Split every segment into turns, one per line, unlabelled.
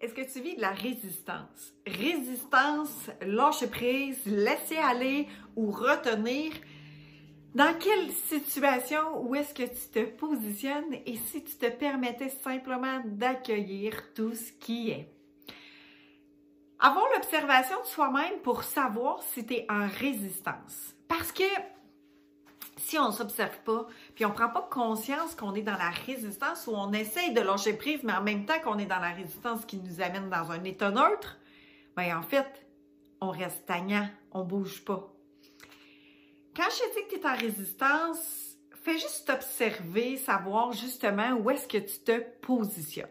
Est-ce que tu vis de la résistance? Résistance, lâcher prise, laisser aller ou retenir? Dans quelle situation où est-ce que tu te positionnes? Et si tu te permettais simplement d'accueillir tout ce qui est? Avoir l'observation de soi-même pour savoir si tu es en résistance. Parce que si on ne s'observe pas, puis on ne prend pas conscience qu'on est dans la résistance ou on essaye de lâcher prise, mais en même temps qu'on est dans la résistance qui nous amène dans un état neutre, bien en fait, on reste stagnant, on ne bouge pas. Quand je dis que tu es en résistance, fais juste observer, savoir justement où est-ce que tu te positionnes.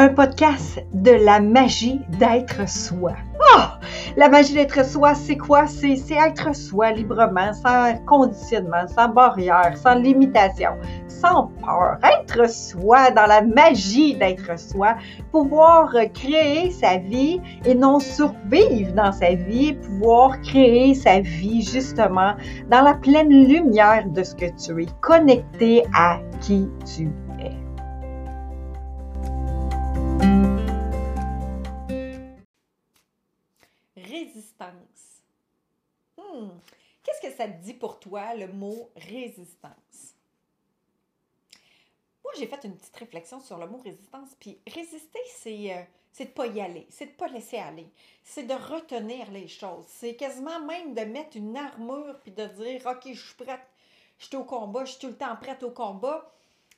Un podcast de la magie d'être soi. Oh! La magie d'être soi, c'est quoi? C'est être soi librement, sans conditionnement, sans barrière, sans limitation, sans peur. Être soi dans la magie d'être soi. Pouvoir créer sa vie et non survivre dans sa vie. Pouvoir créer sa vie justement dans la pleine lumière de ce que tu es. Connecté à qui tu es.
Ça te dit pour toi, le mot résistance? Moi, j'ai fait une petite réflexion sur le mot résistance. Puis résister, c'est euh, de ne pas y aller, c'est de ne pas laisser aller, c'est de retenir les choses. C'est quasiment même de mettre une armure puis de dire OK, je suis prête, je suis au combat, je suis tout le temps prête au combat.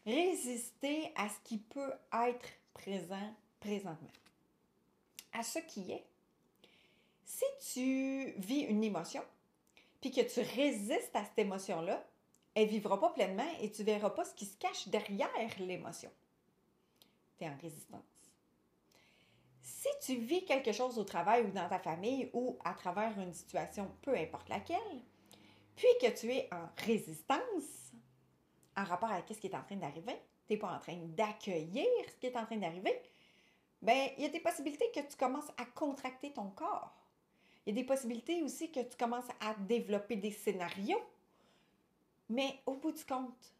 Résister à ce qui peut être présent présentement, à ce qui est si tu vis une émotion, puis que tu résistes à cette émotion-là, elle ne vivra pas pleinement et tu ne verras pas ce qui se cache derrière l'émotion. Tu es en résistance. Si tu vis quelque chose au travail ou dans ta famille ou à travers une situation, peu importe laquelle, puis que tu es en résistance en rapport à ce qui est en train d'arriver, tu n'es pas en train d'accueillir ce qui est en train d'arriver, bien, il y a des possibilités que tu commences à contracter ton corps. Il y a des possibilités aussi que tu commences à développer des scénarios. Mais au bout du compte,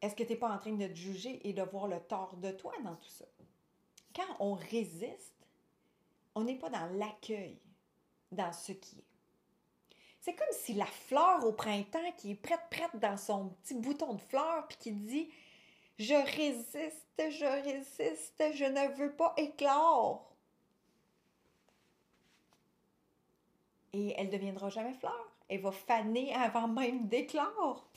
est-ce que tu n'es pas en train de te juger et de voir le tort de toi dans tout ça? Quand on résiste, on n'est pas dans l'accueil, dans ce qui est. C'est comme si la fleur au printemps qui est prête, prête dans son petit bouton de fleur, puis qui dit Je résiste, je résiste, je ne veux pas éclore. Et elle ne deviendra jamais fleur. Elle va faner avant même d'éclore.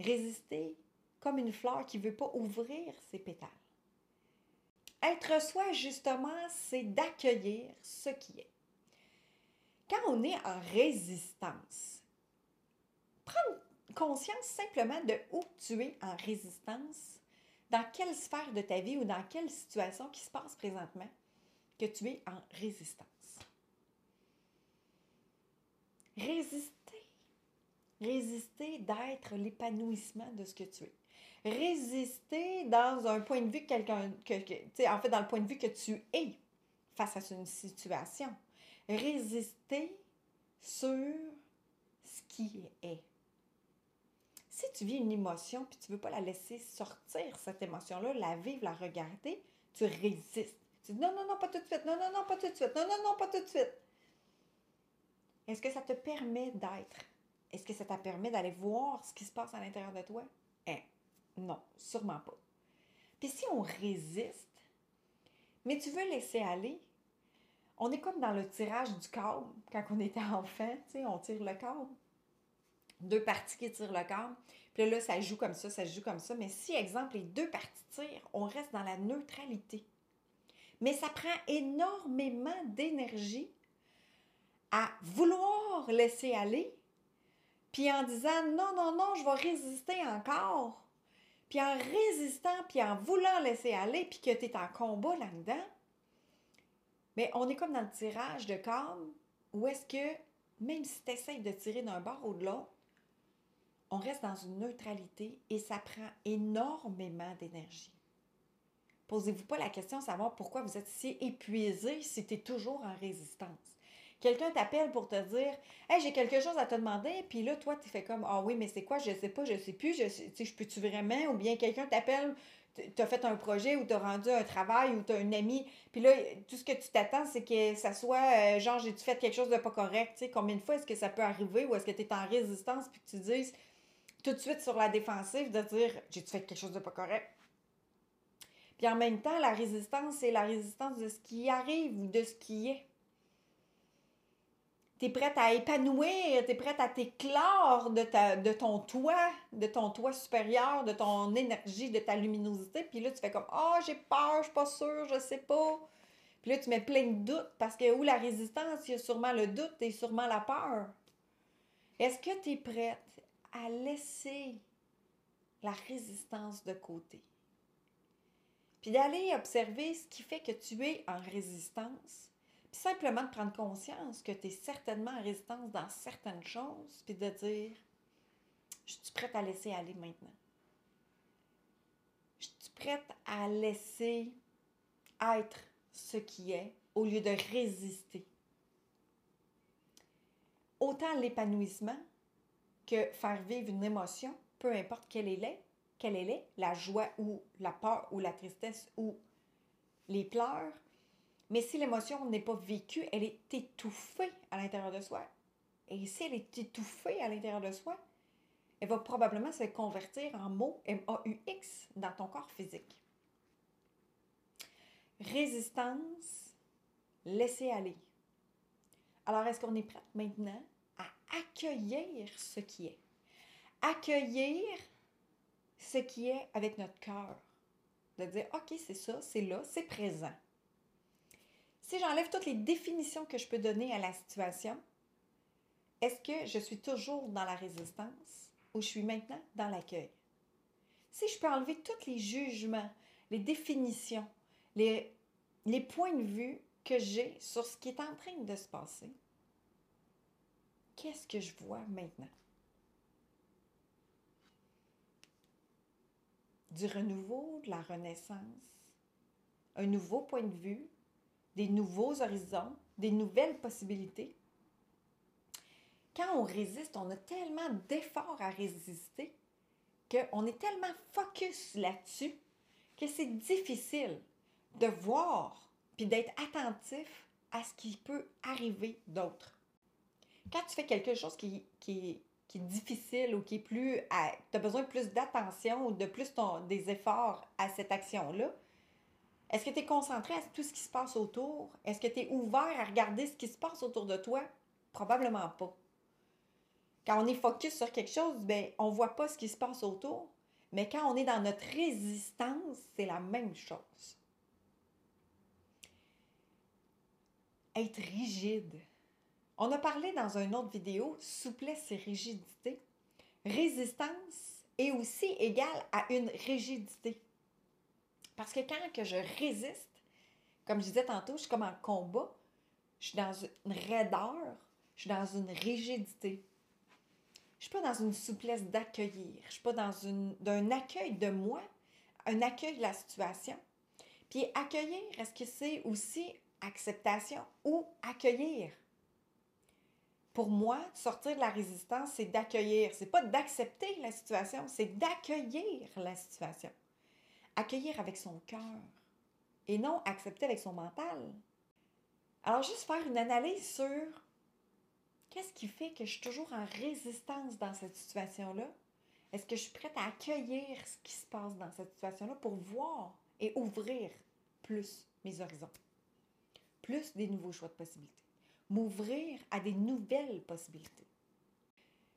Résister comme une fleur qui ne veut pas ouvrir ses pétales. Être soi, justement, c'est d'accueillir ce qui est. Quand on est en résistance, prendre conscience simplement de où tu es en résistance, dans quelle sphère de ta vie ou dans quelle situation qui se passe présentement que tu es en résistance. Résister. Résister d'être l'épanouissement de ce que tu es. Résister dans un point de vue que quelqu'un, que, en fait, dans le point de vue que tu es face à une situation. Résister sur ce qui est. Si tu vis une émotion puis tu ne veux pas la laisser sortir, cette émotion-là, la vivre, la regarder, tu résistes. Tu dis non, non, non, pas tout de suite, non, non, non, pas tout de suite, non, non, non, pas tout de suite. Est-ce que ça te permet d'être? Est-ce que ça te permet d'aller voir ce qui se passe à l'intérieur de toi? Eh, non, sûrement pas. Puis si on résiste, mais tu veux laisser aller, on est comme dans le tirage du câble quand on était enfant, tu sais, on tire le câble. Deux parties qui tirent le câble. Puis là, ça joue comme ça, ça joue comme ça. Mais si, exemple, les deux parties tirent, on reste dans la neutralité. Mais ça prend énormément d'énergie à vouloir laisser aller, puis en disant non, non, non, je vais résister encore, puis en résistant, puis en voulant laisser aller, puis que tu es en combat là-dedans, mais on est comme dans le tirage de cordes où est-ce que, même si tu essaies de tirer d'un bord ou de l'autre, on reste dans une neutralité et ça prend énormément d'énergie. Posez-vous pas la question de savoir pourquoi vous êtes si épuisé si tu es toujours en résistance. Quelqu'un t'appelle pour te dire Hey, j'ai quelque chose à te demander, puis là, toi, tu fais comme Ah oui, mais c'est quoi? Je sais pas, je sais plus, je sais, je peux-tu vraiment Ou bien quelqu'un t'appelle, tu as fait un projet ou tu as rendu un travail ou tu as une amie, puis là, tout ce que tu t'attends, c'est que ça soit euh, genre, j'ai-tu fait quelque chose de pas correct? Tu sais, combien de fois est-ce que ça peut arriver ou est-ce que tu es en résistance, puis que tu dises tout de suite sur la défensive de dire J'ai-tu fait quelque chose de pas correct puis en même temps, la résistance, c'est la résistance de ce qui arrive ou de ce qui est. Prête à épanouir, tu es prête à t'éclore de, de ton toit, de ton toit supérieur, de ton énergie, de ta luminosité. Puis là, tu fais comme Ah, oh, j'ai peur, je suis pas sûre, je sais pas. Puis là, tu mets plein de doutes parce que où la résistance, il y a sûrement le doute et sûrement la peur. Est-ce que tu es prête à laisser la résistance de côté? Puis d'aller observer ce qui fait que tu es en résistance. Simplement de prendre conscience que tu es certainement en résistance dans certaines choses. Puis de dire, je suis prête à laisser aller maintenant. Je suis prête à laisser être ce qui est au lieu de résister. Autant l'épanouissement que faire vivre une émotion, peu importe quelle elle quelle elle est, la joie ou la peur ou la tristesse ou les pleurs. Mais si l'émotion n'est pas vécue, elle est étouffée à l'intérieur de soi. Et si elle est étouffée à l'intérieur de soi, elle va probablement se convertir en mots M-A-U-X dans ton corps physique. Résistance, laisser aller. Alors, est-ce qu'on est prête maintenant à accueillir ce qui est? Accueillir ce qui est avec notre cœur. De dire, OK, c'est ça, c'est là, c'est présent. Si j'enlève toutes les définitions que je peux donner à la situation, est-ce que je suis toujours dans la résistance ou je suis maintenant dans l'accueil? Si je peux enlever tous les jugements, les définitions, les, les points de vue que j'ai sur ce qui est en train de se passer, qu'est-ce que je vois maintenant? du renouveau, de la renaissance, un nouveau point de vue, des nouveaux horizons, des nouvelles possibilités. Quand on résiste, on a tellement d'efforts à résister qu'on est tellement focus là-dessus que c'est difficile de voir puis d'être attentif à ce qui peut arriver d'autre. Quand tu fais quelque chose qui, est difficile ou qui est plus. Tu as besoin de plus d'attention ou de plus des efforts à cette action-là, est-ce que tu es concentré à tout ce qui se passe autour? Est-ce que tu es ouvert à regarder ce qui se passe autour de toi? Probablement pas. Quand on est focus sur quelque chose, ben, on ne voit pas ce qui se passe autour. Mais quand on est dans notre résistance, c'est la même chose. Être rigide. On a parlé dans une autre vidéo souplesse et rigidité. Résistance est aussi égale à une rigidité. Parce que quand je résiste, comme je disais tantôt, je suis comme en combat, je suis dans une raideur, je suis dans une rigidité. Je suis pas dans une souplesse d'accueillir, je suis pas dans un accueil de moi, un accueil de la situation. Puis accueillir, est-ce que c'est aussi acceptation ou accueillir? pour moi, sortir de la résistance, c'est d'accueillir. C'est pas d'accepter la situation, c'est d'accueillir la situation. Accueillir avec son cœur et non accepter avec son mental. Alors, juste faire une analyse sur qu'est-ce qui fait que je suis toujours en résistance dans cette situation-là? Est-ce que je suis prête à accueillir ce qui se passe dans cette situation-là pour voir et ouvrir plus mes horizons? Plus des nouveaux choix de possibilités m'ouvrir à des nouvelles possibilités.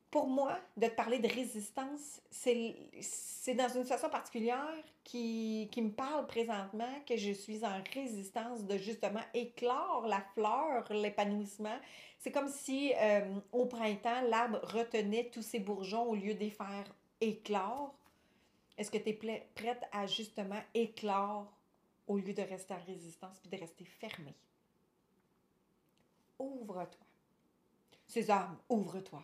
Pour moi, de te parler de résistance, c'est dans une situation particulière qui, qui me parle présentement que je suis en résistance de justement éclore la fleur, l'épanouissement. C'est comme si euh, au printemps, l'arbre retenait tous ses bourgeons au lieu les faire éclore. Est-ce que tu es prête à justement éclore au lieu de rester en résistance puis de rester fermée? ouvre-toi. Sésame, ouvre-toi.